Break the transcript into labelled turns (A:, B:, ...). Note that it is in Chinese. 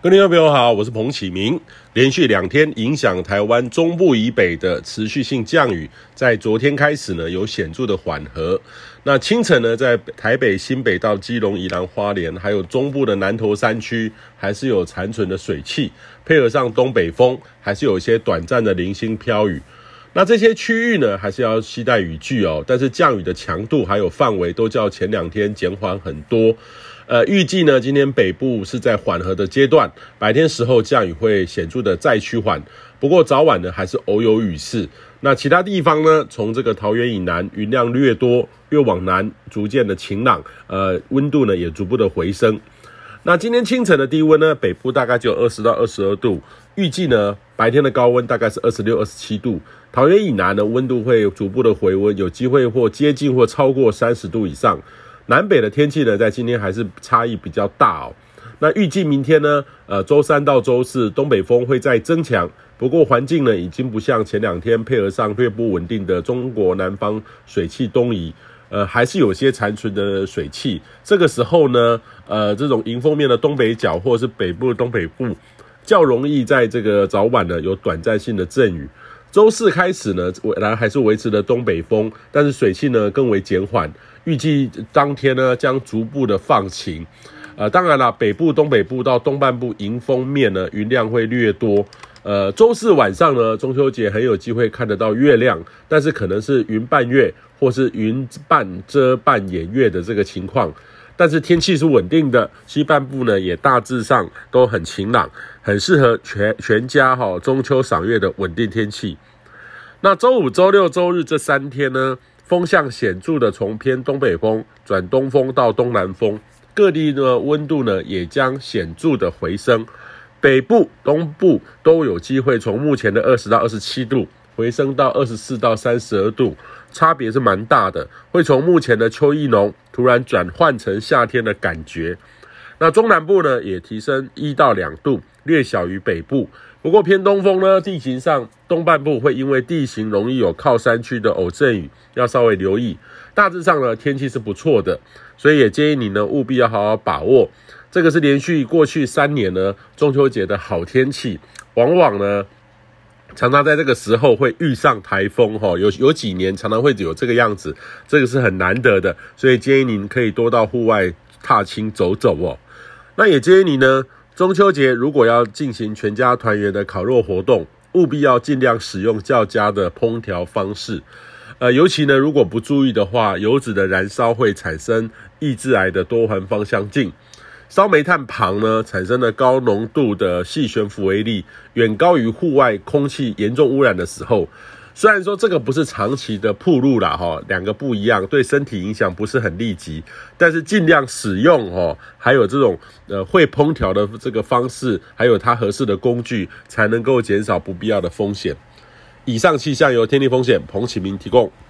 A: 各位朋友好，我是彭启明。连续两天影响台湾中部以北的持续性降雨，在昨天开始呢，有显著的缓和。那清晨呢，在台北、新北到基隆、宜兰花莲，还有中部的南投山区，还是有残存的水汽，配合上东北风，还是有一些短暂的零星飘雨。那这些区域呢，还是要期待雨具哦。但是降雨的强度还有范围，都较前两天减缓很多。呃，预计呢，今天北部是在缓和的阶段，白天时候降雨会显著的再趋缓，不过早晚呢还是偶有雨势。那其他地方呢，从这个桃园以南云量略多，越往南逐渐的晴朗，呃，温度呢也逐步的回升。那今天清晨的低温呢，北部大概就二十到二十二度，预计呢白天的高温大概是二十六、二十七度，桃园以南的温度会逐步的回温，有机会或接近或超过三十度以上。南北的天气呢，在今天还是差异比较大哦。那预计明天呢，呃，周三到周四，东北风会再增强。不过环境呢，已经不像前两天配合上略不稳定的中国南方水汽东移，呃，还是有些残存的水汽。这个时候呢，呃，这种迎风面的东北角或是北部的东北部，较容易在这个早晚呢有短暂性的阵雨。周四开始呢，仍然还是维持的东北风，但是水汽呢更为减缓。预计当天呢将逐步的放晴，呃，当然了，北部、东北部到东半部迎风面呢云量会略多，呃，周四晚上呢中秋节很有机会看得到月亮，但是可能是云伴月或是云半遮半掩月的这个情况，但是天气是稳定的，西半部呢也大致上都很晴朗，很适合全全家哈、中秋赏月的稳定天气。那周五、周六、周日这三天呢？风向显著的从偏东北风转东风到东南风，各地的温度呢也将显著的回升，北部、东部都有机会从目前的二十到二十七度回升到二十四到三十二度，差别是蛮大的，会从目前的秋意浓突然转换成夏天的感觉。那中南部呢也提升一到两度，略小于北部。不过偏东风呢，地形上东半部会因为地形容易有靠山区的偶阵雨，要稍微留意。大致上呢，天气是不错的，所以也建议你呢务必要好好把握。这个是连续过去三年呢中秋节的好天气，往往呢常常在这个时候会遇上台风哈，有有几年常常会有这个样子，这个是很难得的，所以建议您可以多到户外踏青走走哦。那也建议你呢。中秋节如果要进行全家团圆的烤肉活动，务必要尽量使用较佳的烹调方式。呃，尤其呢，如果不注意的话，油脂的燃烧会产生抑制癌的多环芳香烃。烧煤炭旁呢，产生了高浓度的细悬浮微粒，远高于户外空气严重污染的时候。虽然说这个不是长期的铺路啦，哈，两个不一样，对身体影响不是很立即，但是尽量使用哦，还有这种呃会烹调的这个方式，还有它合适的工具，才能够减少不必要的风险。以上气象由天地风险彭启明提供。